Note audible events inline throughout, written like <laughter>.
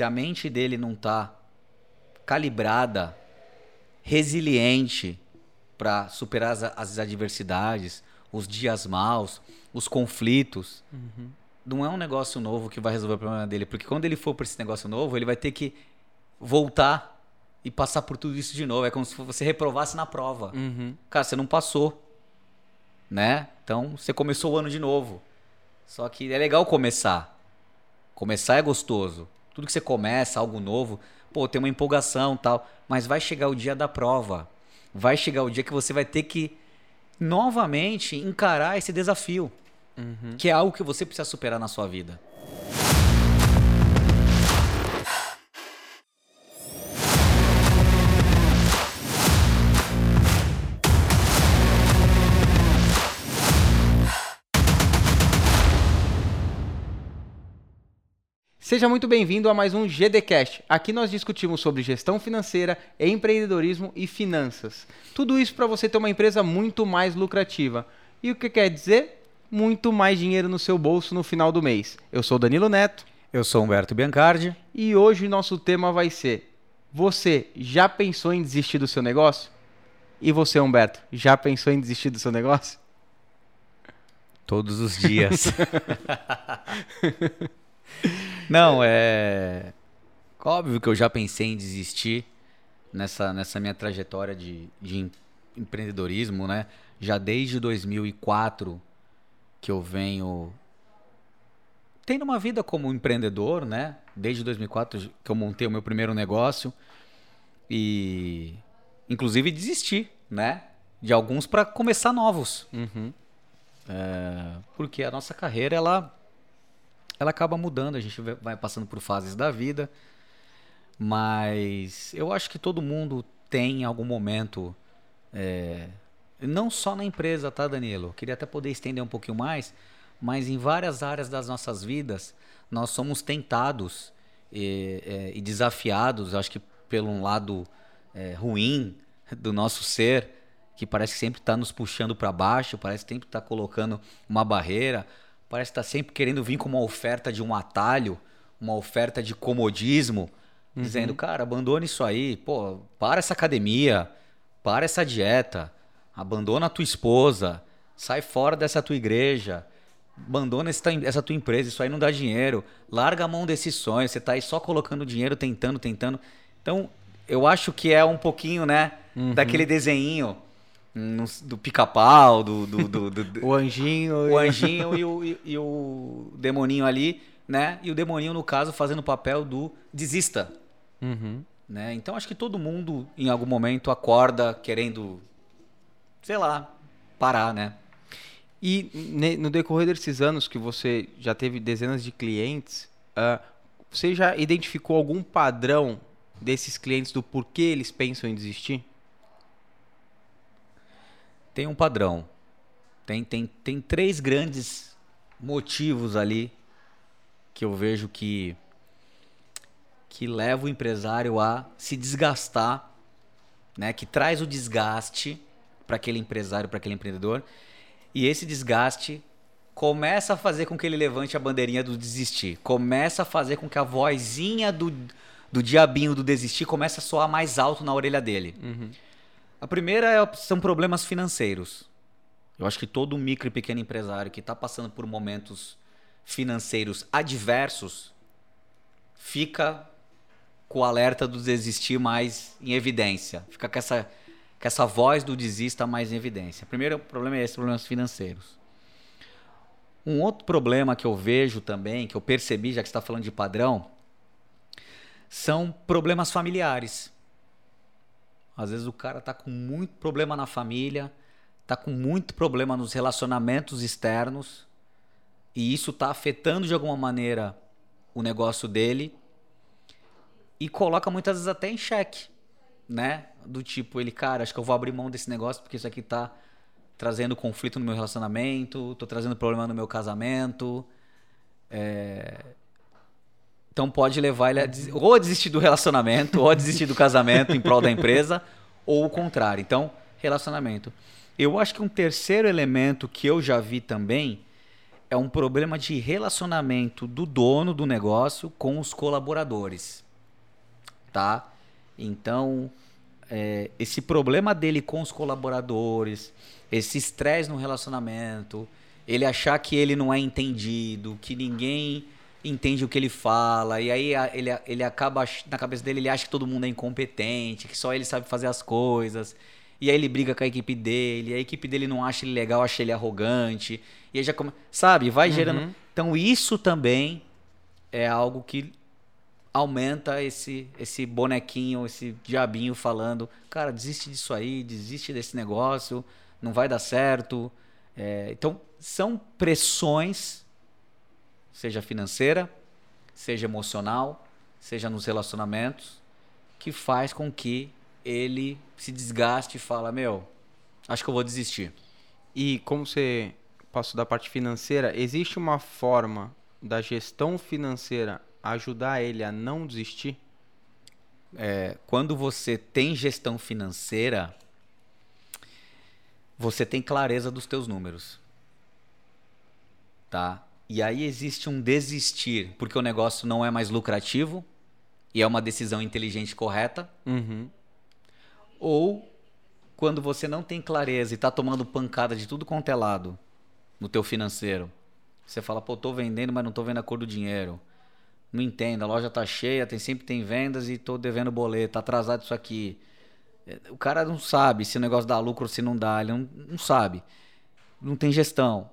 se a mente dele não tá calibrada, resiliente para superar as, as, adversidades, os dias maus, os conflitos, uhum. não é um negócio novo que vai resolver o problema dele, porque quando ele for para esse negócio novo, ele vai ter que voltar e passar por tudo isso de novo. É como se você reprovasse na prova. Uhum. Cara, você não passou, né? Então você começou o ano de novo. Só que é legal começar. Começar é gostoso. Tudo que você começa, algo novo, pô, tem uma empolgação tal. Mas vai chegar o dia da prova. Vai chegar o dia que você vai ter que novamente encarar esse desafio. Uhum. Que é algo que você precisa superar na sua vida. Seja muito bem-vindo a mais um GDcast. Aqui nós discutimos sobre gestão financeira, empreendedorismo e finanças. Tudo isso para você ter uma empresa muito mais lucrativa. E o que quer dizer? Muito mais dinheiro no seu bolso no final do mês. Eu sou Danilo Neto. Eu sou Humberto Biancardi. E hoje nosso tema vai ser: Você já pensou em desistir do seu negócio? E você, Humberto, já pensou em desistir do seu negócio? Todos os dias. <laughs> Não, é. Óbvio que eu já pensei em desistir nessa, nessa minha trajetória de, de empreendedorismo, né? Já desde 2004 que eu venho tendo uma vida como empreendedor, né? Desde 2004 que eu montei o meu primeiro negócio e inclusive desisti, né? De alguns para começar novos. Uhum. É, porque a nossa carreira ela ela acaba mudando, a gente vai passando por fases da vida. Mas eu acho que todo mundo tem em algum momento, é, não só na empresa, tá, Danilo? Queria até poder estender um pouquinho mais, mas em várias áreas das nossas vidas, nós somos tentados e, é, e desafiados, acho que pelo um lado é, ruim do nosso ser, que parece que sempre está nos puxando para baixo, parece que sempre está colocando uma barreira, parece estar tá sempre querendo vir com uma oferta de um atalho, uma oferta de comodismo, uhum. dizendo, cara, abandone isso aí, pô, para essa academia, para essa dieta, abandona a tua esposa, sai fora dessa tua igreja, abandona essa, essa tua empresa, isso aí não dá dinheiro, larga a mão desse sonho, você tá aí só colocando dinheiro, tentando, tentando. Então, eu acho que é um pouquinho, né, uhum. daquele desenho do pica-pau, do, do, do, <laughs> o anjinho, o anjinho e o, e, e, o demoninho ali, né? E o demoninho no caso fazendo o papel do desista, uhum. né? Então acho que todo mundo em algum momento acorda querendo, sei lá, parar, né? E no decorrer desses anos que você já teve dezenas de clientes, uh, você já identificou algum padrão desses clientes do porquê eles pensam em desistir? Tem um padrão. Tem, tem, tem três grandes motivos ali que eu vejo que que leva o empresário a se desgastar, né? Que traz o desgaste para aquele empresário, para aquele empreendedor. E esse desgaste começa a fazer com que ele levante a bandeirinha do desistir. Começa a fazer com que a vozinha do, do diabinho do desistir comece a soar mais alto na orelha dele. Uhum. A primeira é, são problemas financeiros. Eu acho que todo micro e pequeno empresário que está passando por momentos financeiros adversos fica com o alerta do desistir mais em evidência. Fica com essa, com essa voz do desista mais em evidência. O primeiro problema é esse, problemas financeiros. Um outro problema que eu vejo também, que eu percebi, já que está falando de padrão, são problemas familiares. Às vezes o cara tá com muito problema na família, tá com muito problema nos relacionamentos externos, e isso tá afetando de alguma maneira o negócio dele e coloca muitas vezes até em xeque, né? Do tipo, ele, cara, acho que eu vou abrir mão desse negócio porque isso aqui tá trazendo conflito no meu relacionamento, tô trazendo problema no meu casamento. É... Então pode levar ele a des... ou a desistir do relacionamento, ou a desistir do casamento em prol da empresa, ou o contrário. Então, relacionamento. Eu acho que um terceiro elemento que eu já vi também é um problema de relacionamento do dono do negócio com os colaboradores, tá? Então, é, esse problema dele com os colaboradores, esse estresse no relacionamento, ele achar que ele não é entendido, que ninguém entende o que ele fala, e aí ele, ele acaba, na cabeça dele, ele acha que todo mundo é incompetente, que só ele sabe fazer as coisas. E aí ele briga com a equipe dele, a equipe dele não acha ele legal, acha ele arrogante. E aí já come... Sabe, vai uhum. gerando. Então isso também é algo que aumenta esse esse bonequinho, esse diabinho falando, cara, desiste disso aí, desiste desse negócio, não vai dar certo. É, então são pressões, seja financeira, seja emocional, seja nos relacionamentos, que faz com que ele se desgaste e fala, meu, acho que eu vou desistir. E como você passou da parte financeira, existe uma forma da gestão financeira ajudar ele a não desistir? É, quando você tem gestão financeira, você tem clareza dos teus números. Tá? E aí existe um desistir, porque o negócio não é mais lucrativo e é uma decisão inteligente correta. Uhum ou quando você não tem clareza e está tomando pancada de tudo quanto é lado no teu financeiro. Você fala, pô, tô vendendo, mas não tô vendo a cor do dinheiro. Não entendo, a loja tá cheia, tem sempre tem vendas e tô devendo boleto, tá atrasado isso aqui. O cara não sabe se o negócio dá lucro ou se não dá, ele não, não sabe. Não tem gestão.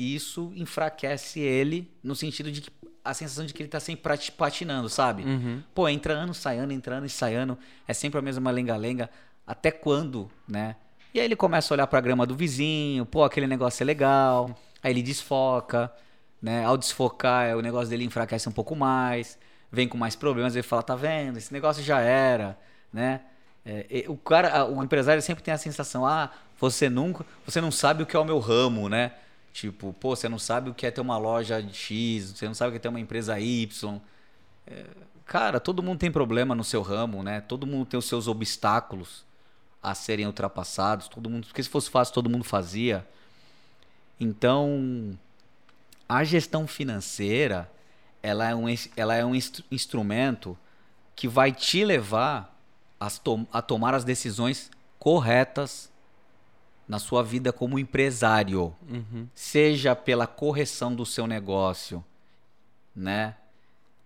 Isso enfraquece ele no sentido de que a sensação de que ele tá sempre patinando, sabe? Uhum. Pô, entra ano, sai ano, entra ano e sai ano. É sempre a mesma lenga-lenga. Até quando, né? E aí ele começa a olhar pra grama do vizinho, pô, aquele negócio é legal. Aí ele desfoca, né? Ao desfocar, o negócio dele enfraquece um pouco mais. Vem com mais problemas, ele fala, tá vendo? Esse negócio já era, né? É, o cara, o empresário sempre tem a sensação, ah, você nunca, você não sabe o que é o meu ramo, né? Tipo, pô, você não sabe o que é ter uma loja de X, você não sabe o que é ter uma empresa Y. É, cara, todo mundo tem problema no seu ramo, né? Todo mundo tem os seus obstáculos a serem ultrapassados. Todo mundo, porque se fosse fácil, todo mundo fazia. Então, a gestão financeira, ela é um, ela é um instru instrumento que vai te levar a, to a tomar as decisões corretas na sua vida como empresário, uhum. seja pela correção do seu negócio, né?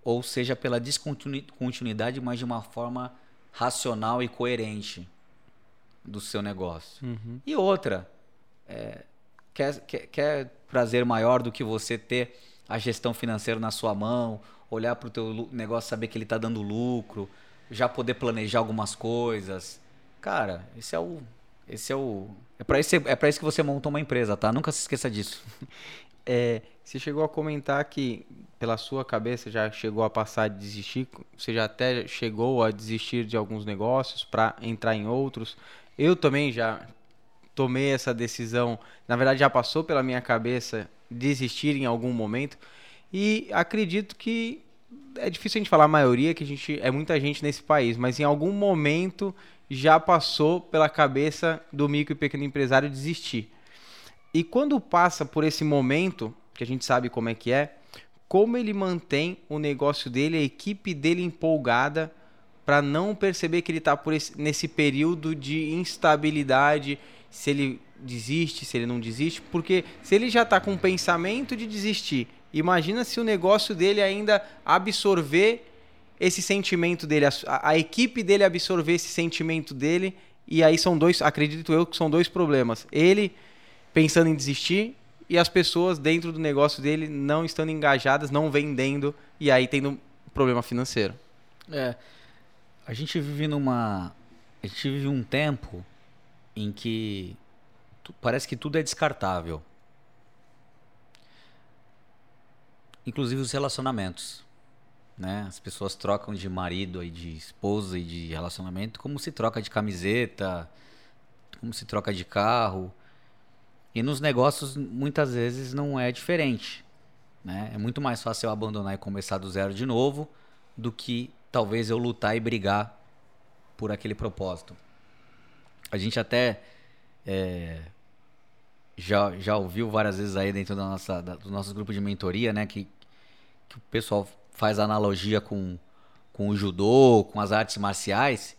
Ou seja pela descontinuidade, mas de uma forma racional e coerente do seu negócio. Uhum. E outra, é, quer, quer, quer prazer maior do que você ter a gestão financeira na sua mão, olhar para o teu negócio, saber que ele está dando lucro, já poder planejar algumas coisas. Cara, esse é o, esse é o, é para isso, é isso que você montou uma empresa, tá? Nunca se esqueça disso. <laughs> É, você chegou a comentar que pela sua cabeça já chegou a passar de desistir, você já até chegou a desistir de alguns negócios para entrar em outros. Eu também já tomei essa decisão, na verdade já passou pela minha cabeça desistir em algum momento e acredito que é difícil a gente falar a maioria que a gente é muita gente nesse país, mas em algum momento já passou pela cabeça do micro e pequeno empresário desistir. E quando passa por esse momento, que a gente sabe como é que é, como ele mantém o negócio dele, a equipe dele empolgada para não perceber que ele está nesse período de instabilidade, se ele desiste, se ele não desiste, porque se ele já está com o pensamento de desistir, imagina se o negócio dele ainda absorver esse sentimento dele, a, a, equipe dele absorver esse sentimento dele, e aí são dois, acredito eu que são dois problemas. Ele pensando em desistir e as pessoas dentro do negócio dele não estando engajadas, não vendendo, e aí tendo um problema financeiro. É. A gente vive numa. A gente vive um tempo em que parece que tudo é descartável. Inclusive os relacionamentos. Né? As pessoas trocam de marido e de esposa e de relacionamento como se troca de camiseta, como se troca de carro. E nos negócios muitas vezes não é diferente. Né? É muito mais fácil eu abandonar e começar do zero de novo do que talvez eu lutar e brigar por aquele propósito. A gente até é, já, já ouviu várias vezes aí dentro da nossa, da, do nosso grupo de mentoria, né? Que, que o pessoal faz analogia com, com o judô, com as artes marciais,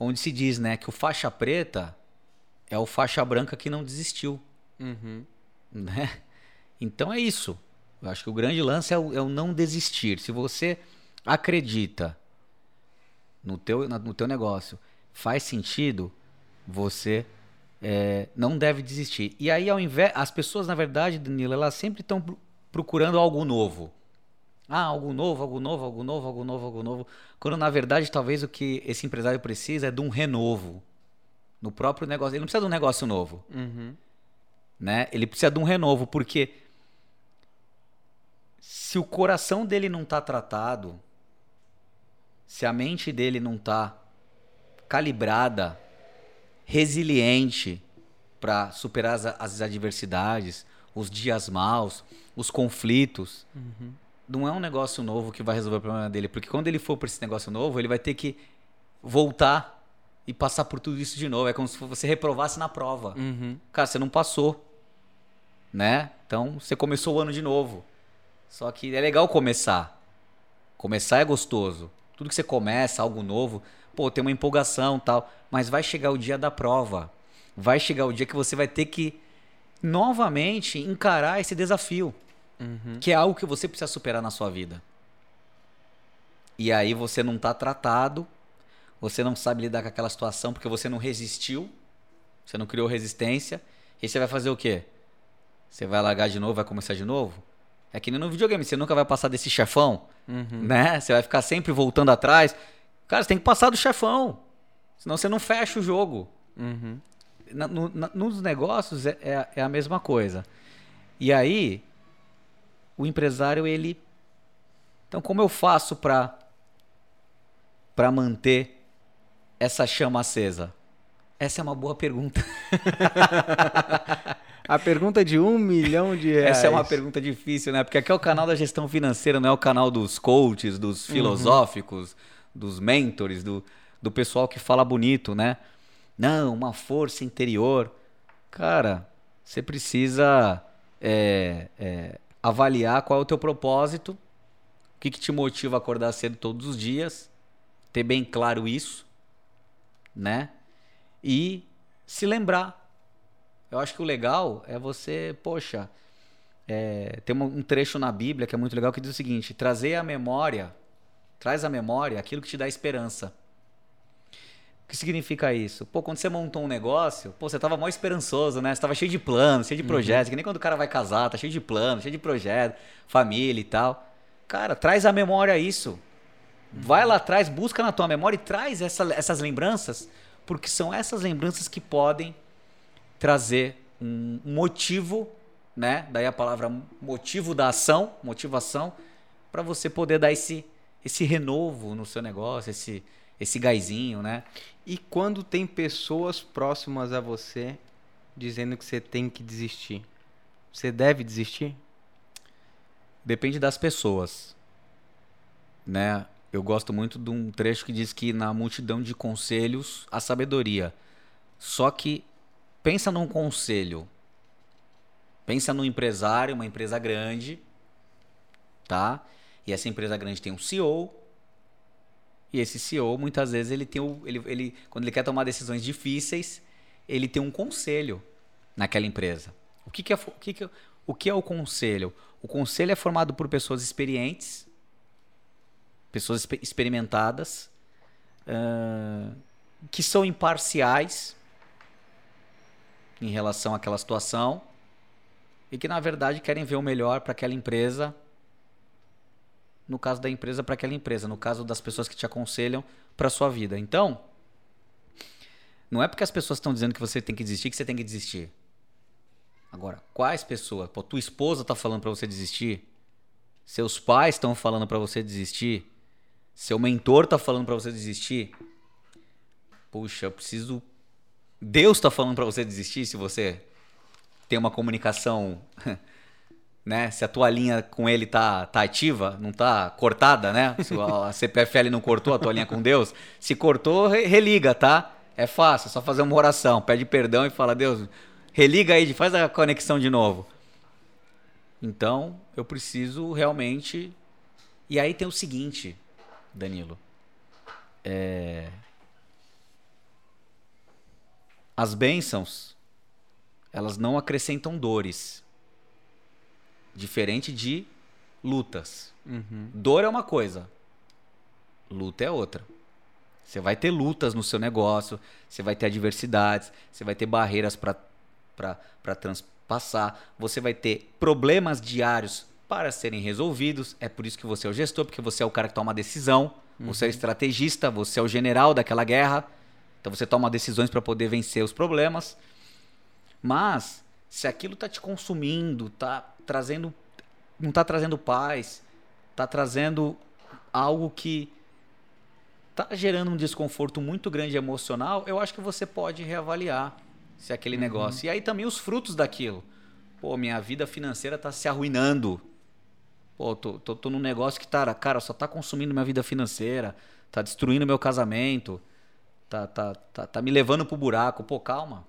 onde se diz, né, que o faixa preta é o faixa branca que não desistiu. Uhum. Né? Então é isso. Eu acho que o grande lance é o, é o não desistir. Se você acredita no teu, no teu negócio, faz sentido, você é, não deve desistir. E aí, ao invés. As pessoas, na verdade, Danilo, elas sempre estão procurando algo novo. Ah, algo novo, algo novo, algo novo, algo novo, algo novo. Quando na verdade, talvez o que esse empresário precisa é de um renovo no próprio negócio. Ele não precisa de um negócio novo. Uhum. Né? Ele precisa de um renovo, porque se o coração dele não está tratado, se a mente dele não está calibrada resiliente para superar as, as, adversidades, os dias maus, os conflitos. Uhum. Não é um negócio novo que vai resolver o problema dele, porque quando ele for para esse negócio novo, ele vai ter que voltar e passar por tudo isso de novo. É como se você reprovasse na prova. Uhum. Cara, você não passou, né? Então você começou o ano de novo. Só que é legal começar. Começar é gostoso. Tudo que você começa, algo novo, pô, tem uma empolgação tal. Mas vai chegar o dia da prova. Vai chegar o dia que você vai ter que novamente encarar esse desafio. Uhum. Que é algo que você precisa superar na sua vida. E aí você não está tratado, você não sabe lidar com aquela situação porque você não resistiu, você não criou resistência. E você vai fazer o quê? Você vai largar de novo, vai começar de novo? É que nem no videogame, você nunca vai passar desse chefão, uhum. né? Você vai ficar sempre voltando atrás. Cara, você tem que passar do chefão. Senão você não fecha o jogo. Uhum. Na, no, na, nos negócios é, é, é, a mesma coisa. E aí, o empresário, ele. Então, como eu faço para para manter essa chama acesa? Essa é uma boa pergunta. <laughs> A pergunta de um milhão de reais. Essa é uma pergunta difícil, né? Porque aqui é o canal da gestão financeira, não é o canal dos coaches, dos uhum. filosóficos, uhum. dos mentores, do, do pessoal que fala bonito, né? Não, uma força interior. Cara, você precisa é, é, avaliar qual é o teu propósito, o que, que te motiva a acordar cedo todos os dias, ter bem claro isso, né? E se lembrar eu acho que o legal é você, poxa, é, tem um trecho na Bíblia que é muito legal que diz o seguinte: trazer a memória, traz a memória aquilo que te dá esperança. O que significa isso? Pô, quando você montou um negócio, pô, você tava mó esperançoso, né? Você tava cheio de planos, cheio de uhum. projetos, uhum. que nem quando o cara vai casar, tá cheio de planos, cheio de projetos, família e tal. Cara, traz a memória isso. Vai lá atrás, busca na tua memória e traz essa, essas lembranças, porque são essas lembranças que podem trazer um motivo, né? Daí a palavra motivo da ação, motivação, para você poder dar esse, esse renovo no seu negócio, esse, esse gásinho, né? E quando tem pessoas próximas a você dizendo que você tem que desistir, você deve desistir? Depende das pessoas, né? Eu gosto muito de um trecho que diz que na multidão de conselhos a sabedoria. Só que pensa num conselho. Pensa num empresário, uma empresa grande, tá? E essa empresa grande tem um CEO. E esse CEO, muitas vezes, ele tem o, ele, ele, quando ele quer tomar decisões difíceis, ele tem um conselho naquela empresa. O que, que é, o, que, que, o que é o conselho? O conselho é formado por pessoas experientes, pessoas experimentadas, uh, que são imparciais em relação àquela situação e que na verdade querem ver o melhor para aquela empresa. No caso da empresa, para aquela empresa, no caso das pessoas que te aconselham para sua vida. Então, não é porque as pessoas estão dizendo que você tem que desistir que você tem que desistir. Agora, quais pessoas? Pô, tua esposa está falando para você desistir? Seus pais estão falando para você desistir? Seu mentor está falando para você desistir? Puxa, eu preciso Deus está falando para você desistir se você tem uma comunicação, <laughs> né? Se a tua linha com ele tá, tá ativa, não tá cortada, né? Se a CPFL não cortou a tua linha com Deus, se cortou, religa, tá? É fácil, é só fazer uma oração, pede perdão e fala: Deus, Religa aí, faz a conexão de novo. Então, eu preciso realmente. E aí tem o seguinte, Danilo. É... As bênçãos, elas não acrescentam dores. Diferente de lutas. Uhum. Dor é uma coisa, luta é outra. Você vai ter lutas no seu negócio, você vai ter adversidades, você vai ter barreiras para transpassar, você vai ter problemas diários para serem resolvidos. É por isso que você é o gestor, porque você é o cara que toma a decisão, uhum. você é o estrategista, você é o general daquela guerra. Então você toma decisões para poder vencer os problemas. Mas se aquilo está te consumindo, está trazendo, não está trazendo paz, está trazendo algo que está gerando um desconforto muito grande emocional, eu acho que você pode reavaliar se aquele uhum. negócio. E aí também os frutos daquilo. Pô, minha vida financeira está se arruinando. Pô, tô, tô, tô num negócio que tá, cara, só está consumindo minha vida financeira, está destruindo meu casamento tá, tá, tá, tá me levando pro buraco. Pô, calma.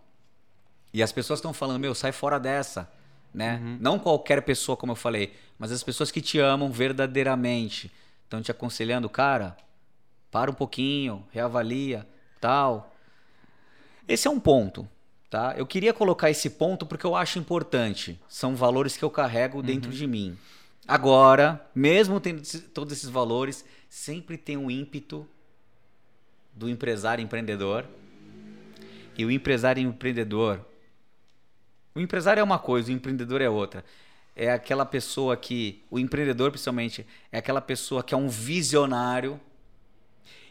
E as pessoas estão falando, meu, sai fora dessa. Né? Uhum. Não qualquer pessoa, como eu falei, mas as pessoas que te amam verdadeiramente estão te aconselhando, cara, para um pouquinho, reavalia, tal. Esse é um ponto, tá? Eu queria colocar esse ponto porque eu acho importante. São valores que eu carrego dentro uhum. de mim. Agora, mesmo tendo todos esses valores, sempre tem um ímpeto do empresário empreendedor. E o empresário empreendedor. O empresário é uma coisa, o empreendedor é outra. É aquela pessoa que. O empreendedor, principalmente, é aquela pessoa que é um visionário.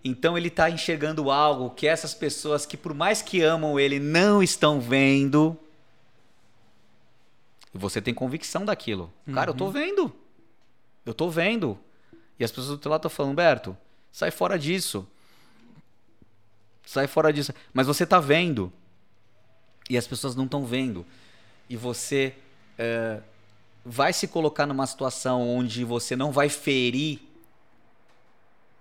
Então ele está enxergando algo que essas pessoas que, por mais que amam ele, não estão vendo. E você tem convicção daquilo. Uhum. Cara, eu tô uhum. vendo. Eu tô vendo. E as pessoas do teu lado estão falando, Humberto, sai fora disso. Sai fora disso. Mas você está vendo. E as pessoas não estão vendo. E você é, vai se colocar numa situação onde você não vai ferir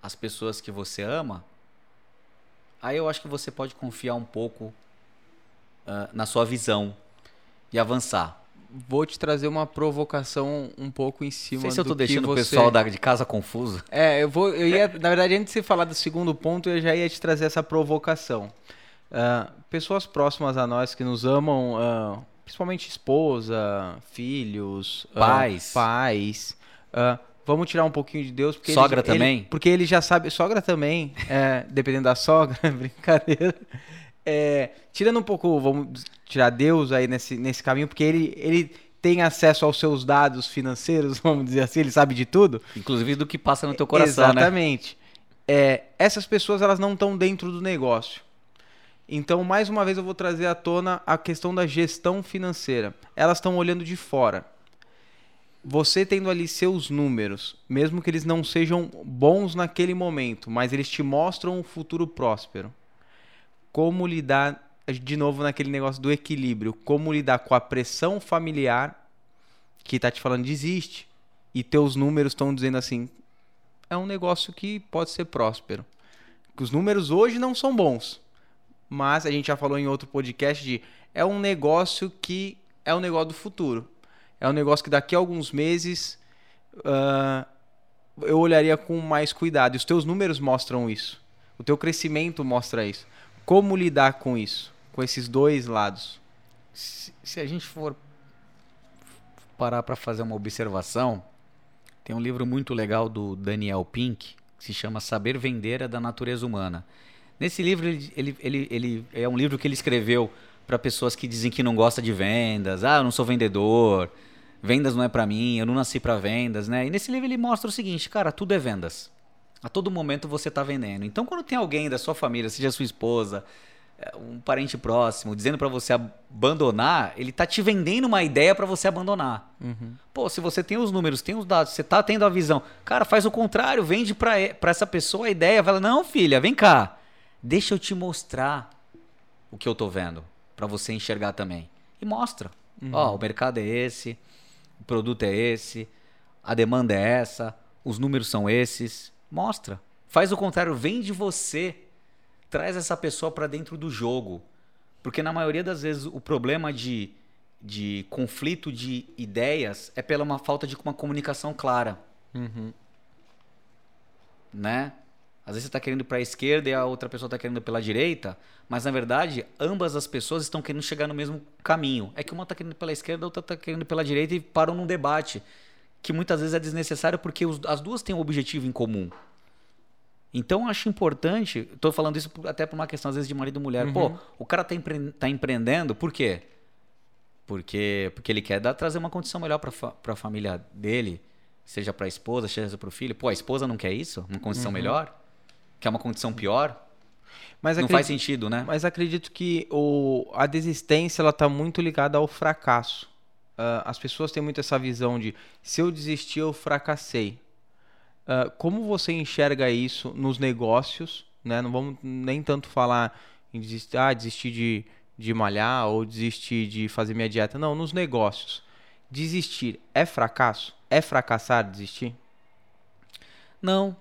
as pessoas que você ama. Aí eu acho que você pode confiar um pouco uh, na sua visão e avançar vou te trazer uma provocação um pouco em cima Não sei se eu tô deixando você... o pessoal da, de casa confuso. É, eu vou, eu ia, na verdade, antes de você falar do segundo ponto, eu já ia te trazer essa provocação. Uh, pessoas próximas a nós que nos amam, uh, principalmente esposa, filhos, ah, pais, uh, pais. vamos tirar um pouquinho de Deus, porque sogra ele, também, ele, porque ele já sabe, sogra também, é, dependendo da sogra, <laughs> brincadeira. É, tirando um pouco, vamos tirar Deus aí nesse, nesse caminho, porque ele, ele tem acesso aos seus dados financeiros, <laughs> vamos dizer assim, ele sabe de tudo. Inclusive do que passa no teu coração, né? Exatamente. Né? É, essas pessoas elas não estão dentro do negócio. Então, mais uma vez, eu vou trazer à tona a questão da gestão financeira. Elas estão olhando de fora. Você tendo ali seus números, mesmo que eles não sejam bons naquele momento, mas eles te mostram um futuro próspero como lidar, de novo, naquele negócio do equilíbrio, como lidar com a pressão familiar que tá te falando desiste e teus números estão dizendo assim, é um negócio que pode ser próspero. Os números hoje não são bons, mas a gente já falou em outro podcast de é um negócio que é um negócio do futuro. É um negócio que daqui a alguns meses uh, eu olharia com mais cuidado. E os teus números mostram isso. O teu crescimento mostra isso. Como lidar com isso? Com esses dois lados? Se, se a gente for parar para fazer uma observação, tem um livro muito legal do Daniel Pink que se chama Saber Vender é da Natureza Humana. Nesse livro, ele, ele, ele, ele é um livro que ele escreveu para pessoas que dizem que não gosta de vendas. Ah, eu não sou vendedor. Vendas não é para mim, eu não nasci para vendas, né? E nesse livro ele mostra o seguinte, cara, tudo é vendas. A todo momento você está vendendo. Então, quando tem alguém da sua família, seja sua esposa, é, um parente próximo, dizendo para você abandonar, ele tá te vendendo uma ideia para você abandonar. Uhum. Pô, se você tem os números, tem os dados, você tá tendo a visão, cara, faz o contrário, vende para essa pessoa a ideia, fala: "Não, filha, vem cá. Deixa eu te mostrar o que eu tô vendo, para você enxergar também". E mostra. Uhum. Ó, o mercado é esse, o produto é esse, a demanda é essa, os números são esses. Mostra. Faz o contrário, vem de você. Traz essa pessoa para dentro do jogo. Porque na maioria das vezes o problema de, de conflito de ideias é pela uma falta de uma comunicação clara, Uhum. né? Às vezes você está querendo para a esquerda e a outra pessoa está querendo pela direita, mas na verdade ambas as pessoas estão querendo chegar no mesmo caminho. É que uma está querendo pela esquerda, a outra está querendo pela direita e param num debate que muitas vezes é desnecessário porque os- as duas têm um objetivo em comum. Então eu acho importante, estou falando isso até por uma questão às vezes de marido e mulher. Pô, o cara está empre tá empreendendo, por quê? Porque, porque ele quer dar, trazer uma condição melhor para fa a família dele, seja para a esposa, seja para o filho. Pô, a esposa não quer isso? Uma condição melhor? Quer uma condição pior? Mas não acredito- faz sentido, né? Mas acredito que o, a desistência ela está muito ligada ao fracasso. Ah, as pessoas têm muito essa visão de se eu desistir, eu fracassei. Ah, como você enxerga isso nos negócios? Né? Não vamos nem tanto falar em desistir, ah, desistir de, de malhar ou desistir de fazer minha dieta. Não, nos negócios. Desistir é fracasso? É fracassar desistir? Não,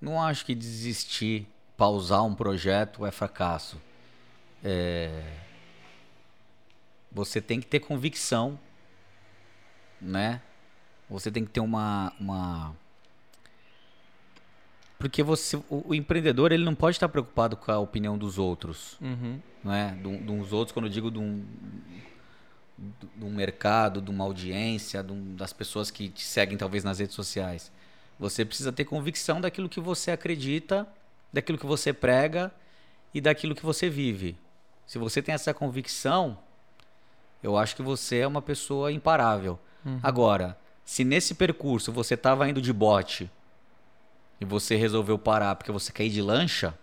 não acho que desistir, pausar um projeto é fracasso. É, Você tem que ter convicção, né? Você tem que ter uma, uma... porque você, o, o empreendedor ele não pode estar preocupado com a opinião dos outros, Uhum. é? De uns outros, quando eu digo de um, de um mercado, de uma audiência, de um- das pessoas que te seguem talvez nas redes sociais. Você precisa ter convicção daquilo que você acredita, daquilo que você prega e daquilo que você vive. Se você tem essa convicção, eu acho que você é uma pessoa imparável. Agora, se nesse percurso você estava indo de bote e você resolveu parar porque você quer ir de lancha,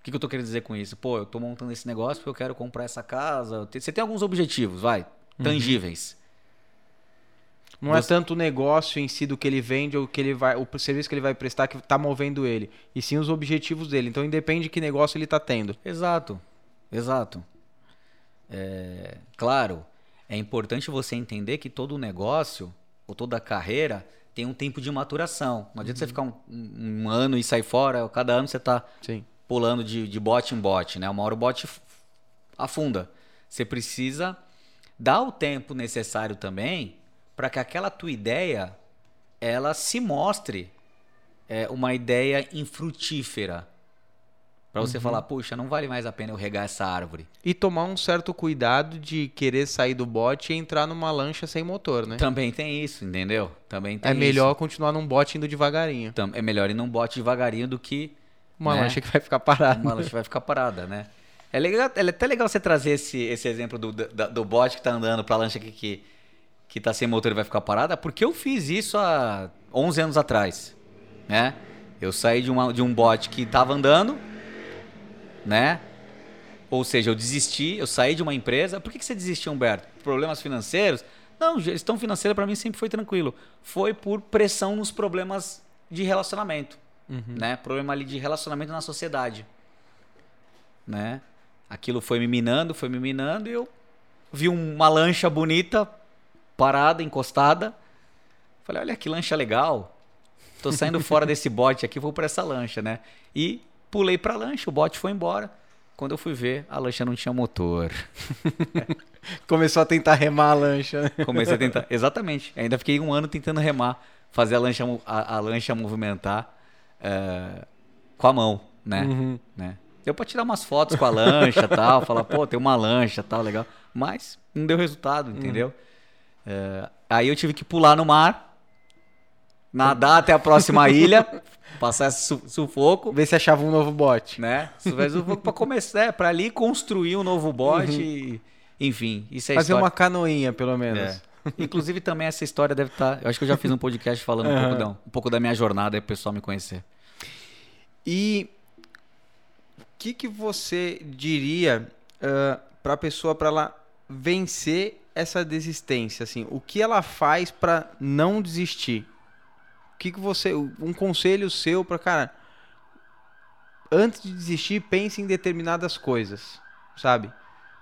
o que, que eu tô querendo dizer com isso? Pô, eu tô montando esse negócio porque eu quero comprar essa casa. Você tem alguns objetivos, vai, tangíveis. Não é Você- tanto o negócio em si do que ele vende ou que ele vai, o serviço que ele vai prestar que está movendo ele, e sim os objetivos dele. Então independe de que negócio ele está tendo. Exato, exato. É, claro, é importante você entender que todo negócio ou toda carreira tem um tempo de maturação. Não adianta você ficar um, um- ano e sair fora, cada ano você está pulando de, de bote em bote, né? Uma hora o bote f- afunda. Você precisa dar o tempo necessário também para que aquela tua ideia ela se mostre é, uma ideia infrutífera. Para você falar, puxa, não vale mais a pena eu regar essa árvore. E tomar um certo cuidado de querer sair do bote e entrar numa lancha sem motor, né? Também tem isso, entendeu? Também tem É isso. melhor continuar num bote indo devagarinho. É melhor ir num bote devagarinho do que Uma né? lancha que vai ficar parada. uma lancha vai ficar parada, né? É, legal, é até legal você trazer esse, esse exemplo do, do, do bote que tá andando pra lancha que, que, que tá sem motor e vai ficar parada, porque eu fiz isso há 11 anos atrás, né? Eu saí de, uma, de um bote que tava andando, né? Ou seja, eu desisti, eu saí de uma empresa. Por que, que você desistiu, Humberto? Problemas financeiros? Não, gestão financeira para mim sempre foi tranquilo. Foi por pressão nos problemas de relacionamento, né? Problema ali de relacionamento na sociedade, né? Aquilo foi me minando, foi me minando e eu vi uma lancha bonita parada, encostada. Falei, olha que lancha legal. Tô saindo fora desse bote aqui, vou para essa lancha, né? E pulei pra lancha, o bote foi embora. Quando eu fui ver, a lancha não tinha motor. <laughs> Começou a tentar remar a lancha. Comecei a tentar. Exatamente. Ainda fiquei um ano tentando remar, fazer a lancha, a, a lancha movimentar eh, com a mão, né? Uhum. né? Deu pra tirar umas fotos com a lancha tal, falar, pô, tem uma lancha tal, legal. Mas não deu resultado, entendeu? Eh, aí eu tive que pular no mar, nadar até a próxima <laughs> ilha, passar esse su- sufoco, Ver se achava um novo bote. né? Sufoco pra começar, é, pra ali construir um novo bote. e- enfim, isso é Fazer história. uma canoinha, pelo menos. É. Inclusive também essa história deve estar. Eu acho que eu já fiz um podcast falando um, pouco da, um pouco da minha jornada aí pro pessoal me conhecer. E o que, que você diria para a pessoa para ela vencer essa desistência? Assim, o que ela faz para não desistir? O que, que você, um conselho seu para cara, antes de desistir, pense em determinadas coisas, sabe?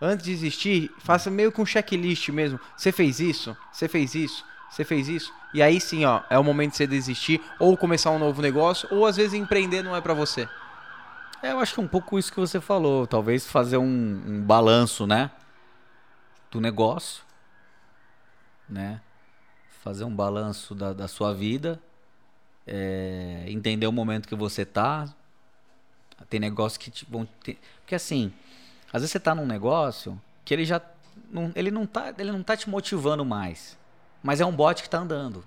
Antes de desistir, faça meio que um checklist mesmo. Você fez isso? Você fez isso? Você fez isso? E aí sim, ó, é o momento de você desistir ou começar um novo negócio, ou às vezes empreender não é para você. É, eu acho que é um pouco isso que você falou. Talvez fazer um, um balanço, né? Do negócio, né? Fazer um balanço da, da sua vida, é, entender o momento que você tá. Tem negócios que te vão ter... Porque assim, às vezes você tá num negócio que ele já não, ele não tá, ele não tá te motivando mais, mas é um bote que tá andando.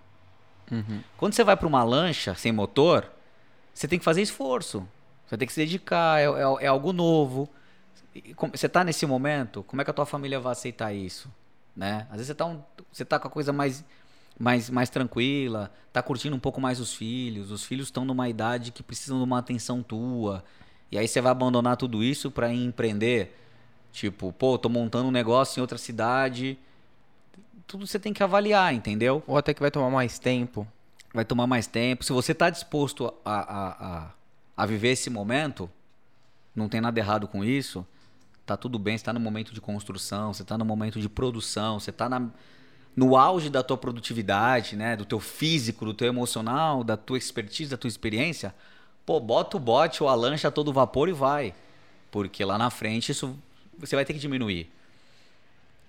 Uhum. Quando você vai para uma lancha sem motor, você tem que fazer esforço. Você tem que se dedicar, é, é, é algo novo. Você tá nesse momento, como é que a tua família vai aceitar isso? Né? Às vezes você tá, um, você tá com a coisa mais, mais, mais tranquila, tá curtindo um pouco mais os filhos, os filhos estão numa idade que precisam de uma atenção tua. E aí você vai abandonar tudo isso para empreender. Tipo, pô, tô montando um negócio em outra cidade. Tudo você tem que avaliar, entendeu? Ou até que vai tomar mais tempo. vai tomar mais tempo. Se você está disposto a, a, a, a viver esse momento, não tem nada errado com isso. Tá tudo bem, você está no momento de construção, você está no momento de produção, você está no auge da tua produtividade, né? Do teu físico, do teu emocional, da tua expertise, da tua experiência. Pô, bota o bote ou a lancha a todo vapor e vai. Porque lá na frente isso você vai ter que diminuir.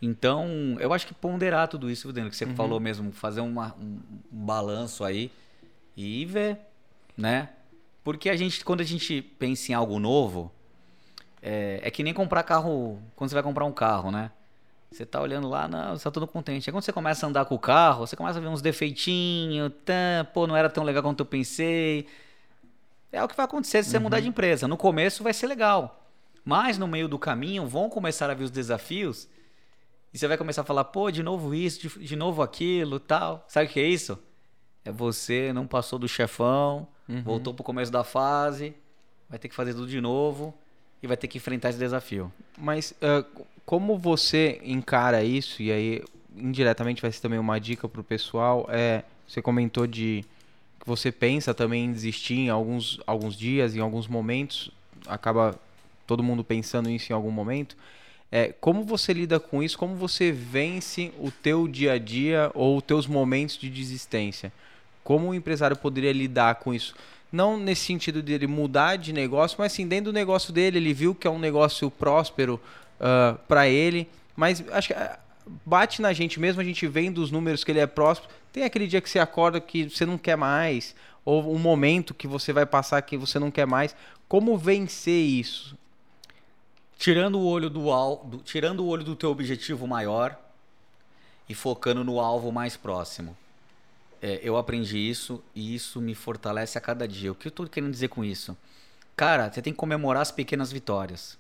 Então, eu acho que ponderar tudo isso, Daniel, que você falou mesmo, fazer uma- um, um balanço aí e ver, né? Porque a gente, quando a gente pensa em algo novo, é, é que nem comprar carro, quando você vai comprar um carro, né? Você tá olhando lá, não, você tá todo contente. Aí quando você começa a andar com o carro, você começa a ver uns defeitinhos, tá, pô, não era tão legal quanto eu pensei. É o que vai acontecer se você mudar de empresa. No começo vai ser legal. Mas no meio do caminho vão começar a vir os desafios e você vai começar a falar, pô, de novo isso, de, de novo aquilo, tal. Sabe o que é isso? É você não passou do chefão, voltou pro começo da fase, vai ter que fazer tudo de novo e vai ter que enfrentar esse desafio. Mas ah, como você encara isso, e aí indiretamente vai ser também uma dica pro pessoal, é, você comentou de que você pensa também em desistir em alguns, alguns dias, em alguns momentos, acaba todo mundo pensando nisso em algum momento. É, como você lida com isso? Como você vence o teu dia a dia ou os teus momentos de desistência? Como o empresário poderia lidar com isso? Não nesse sentido de ele mudar de negócio, mas sim dentro do negócio dele, ele viu que é um negócio próspero para ele, mas acho que ah, bate na gente mesmo, a gente vendo os números que ele é próspero. Tem aquele dia que você acorda que você não quer mais, ou um momento que você vai passar que você não quer mais. Como vencer isso? Tirando o olho do, al- do tirando o olho do teu objetivo maior e focando no alvo mais próximo. É, eu aprendi isso e isso me fortalece a cada dia. O que eu tô querendo dizer com isso? Cara, você tem que comemorar as pequenas vitórias.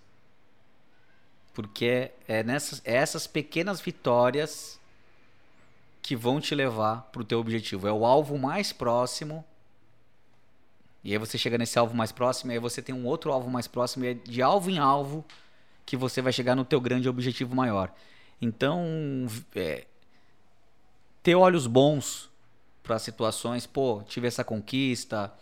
Porque é, nessas é essas pequenas vitórias que vão te levar pro teu objetivo. É o alvo mais próximo. E aí você chega nesse alvo mais próximo, e aí você tem um outro alvo mais próximo, e é de alvo em alvo que você vai chegar no teu grande objetivo maior. Então, é, ter olhos bons para situações, pô, tive essa conquista,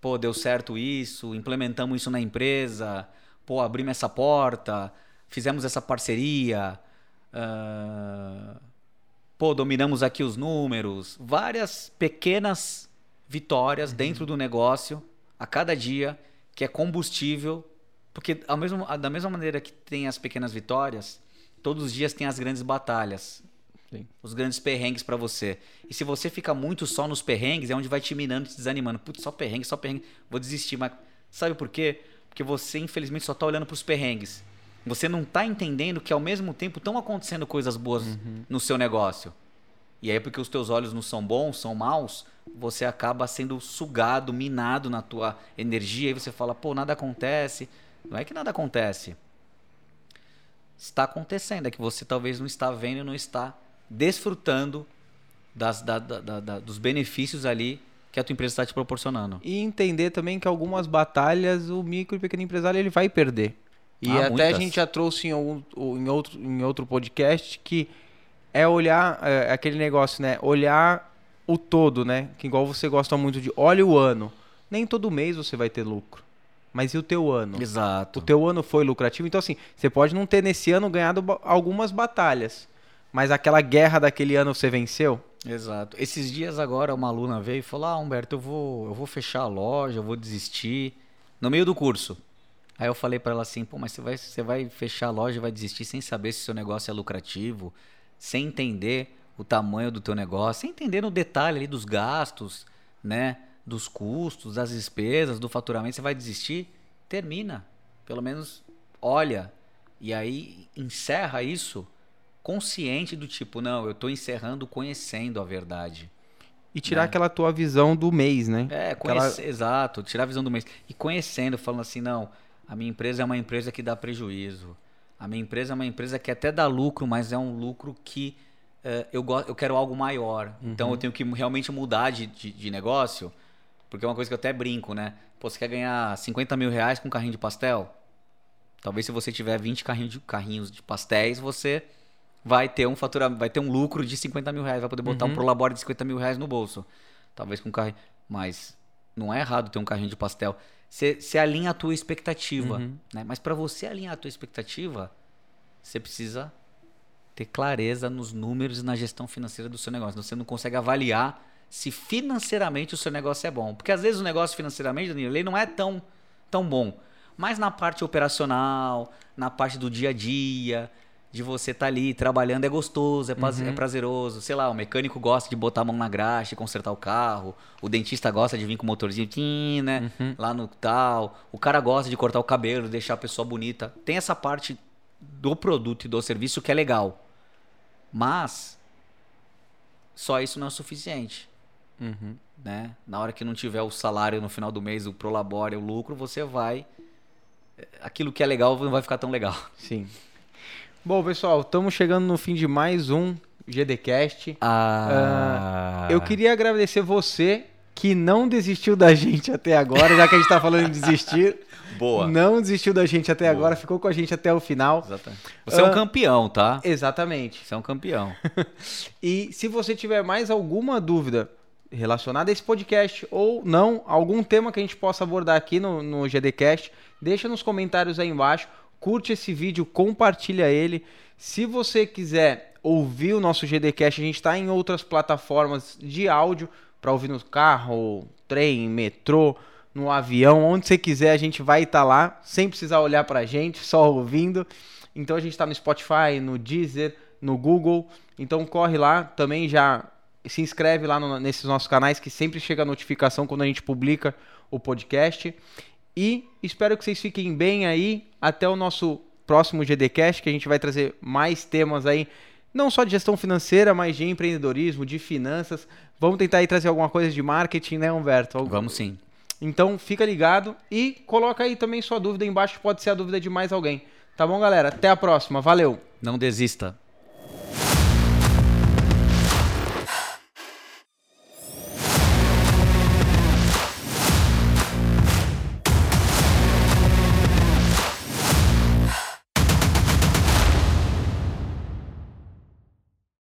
pô, deu certo isso, implementamos isso na empresa, pô, abrimos essa porta, fizemos essa parceria, ah, pô, dominamos aqui os números, várias pequenas vitórias dentro do negócio a cada dia, que é combustível, porque ao mesmo, da mesma maneira que tem as pequenas vitórias, todos os dias tem as grandes batalhas, Sim. os grandes perrengues pra você. E se você fica muito só nos perrengues, é onde vai te minando, te desanimando. Putz, só perrengue, só perrengue, vou desistir. Mas sabe por quê? Porque você, infelizmente, só tá olhando pros perrengues. Você não tá entendendo que ao mesmo tempo estão acontecendo coisas boas no seu negócio. E aí, porque os teus olhos não são bons, são maus, você acaba sendo sugado, minado na tua energia. E você fala, pô, nada acontece. Não é que nada acontece. Está acontecendo, é que você talvez não está vendo e não está desfrutando das, da- da- da- dos benefícios ali que a tua empresa está te proporcionando. E entender também que algumas batalhas o micro e pequeno empresário ele vai perder. E Ah, até a muitas. gente já trouxe em, algum, em, outro, em outro podcast que é olhar é, aquele negócio, né? Olhar o todo, né? Que igual você gosta muito de olha o ano. Nem todo mês você vai ter lucro. Mas e o teu ano? Exato. O teu ano foi lucrativo. Então, assim, você pode não ter nesse ano ganhado algumas batalhas. Mas aquela guerra daquele ano você venceu? Exato. Esses dias agora uma aluna veio e falou: Ah, Humberto, eu vou, eu vou fechar a loja, eu vou desistir. No meio do curso. Aí eu falei para ela assim, pô, mas você vai, você vai fechar a loja e vai desistir sem saber se seu negócio é lucrativo, sem entender o tamanho do teu negócio, sem entender no detalhe ali dos gastos, né? Dos custos, das despesas, do faturamento, você vai desistir? Termina. Pelo menos olha. E aí encerra isso consciente do tipo, não, eu estou encerrando conhecendo a verdade. E tirar né? aquela tua visão do mês, né? É, conhece, aquela... exato, tirar a visão do mês. E conhecendo, falando assim, não, a minha empresa é uma empresa que dá prejuízo. A minha empresa é uma empresa que até dá lucro, mas é um lucro que uh, eu, eu quero algo maior. Uhum. Então eu tenho que realmente mudar de, de, de, negócio, porque é uma coisa que eu até brinco, né? Pô, você quer ganhar 50 mil reais com um carrinho de pastel? Talvez se você tiver 20 carrinhos de, carrinhos de pastéis, você vai ter um fatura, vai ter um lucro de 50 mil reais, vai poder botar uhum. um prolabore de 50 mil reais no bolso. Talvez com um carrinho. Mas não é errado ter um carrinho de pastel. Você, você alinha a tua expectativa. Uhum. Né? Mas para você alinhar a tua expectativa, você precisa ter clareza nos números e na gestão financeira do seu negócio. Você não consegue avaliar se financeiramente o seu negócio é bom. Porque às vezes o negócio financeiramente, Danilo, ele não é tão, tão bom. Mas na parte operacional, na parte do dia a dia, de você estar tá ali trabalhando é gostoso, é, uhum. é, prazeroso. Sei lá, o mecânico gosta de botar a mão na graxa e consertar o carro. O dentista gosta de vir com o motorzinho, né? Uhum. Lá no tal. O cara gosta de cortar o cabelo, deixar a pessoa bonita. Tem essa parte do produto e do serviço que é legal. Mas só isso não é suficiente. Uhum. Né? Na hora que não tiver o salário no final do mês, o prolabore, o lucro, você vai. Aquilo que é legal não vai ficar tão legal. Sim. Bom, pessoal, estamos chegando no fim de mais um GDcast. Ah. Uh, eu queria agradecer você que não desistiu da gente até agora, já que a gente está falando de desistir. <laughs> Boa. Não desistiu da gente até Boa. agora, ficou com a gente até o final. Exatamente. Você uh, é um ah, campeão, tá? Exatamente. Você é um campeão. <laughs> e se você tiver mais alguma dúvida relacionada a esse podcast ou não, algum tema que a gente possa abordar aqui no, no GDcast, deixa nos comentários aí embaixo curte esse vídeo, compartilha ele. Se você quiser ouvir o nosso GDcast, a gente está em outras plataformas de áudio para ouvir no carro, trem, metrô, no avião, onde você quiser, a gente vai estar tá lá, sem precisar olhar para a gente, só ouvindo. Então a gente está no Spotify, no Deezer, no Google. Então corre lá, também já se inscreve lá no, nesses nossos canais que sempre chega a notificação quando a gente publica o podcast. E espero que vocês fiquem bem aí. Até o nosso próximo GDcast, que a gente vai trazer mais temas aí, não só de gestão financeira, mas de empreendedorismo, de finanças. Vamos tentar aí trazer alguma coisa de marketing, né, Humberto? Vamos sim. Então fica ligado e coloca aí também sua dúvida embaixo, pode ser a dúvida de mais alguém. Tá bom, galera? Até a próxima. Valeu. Não desista.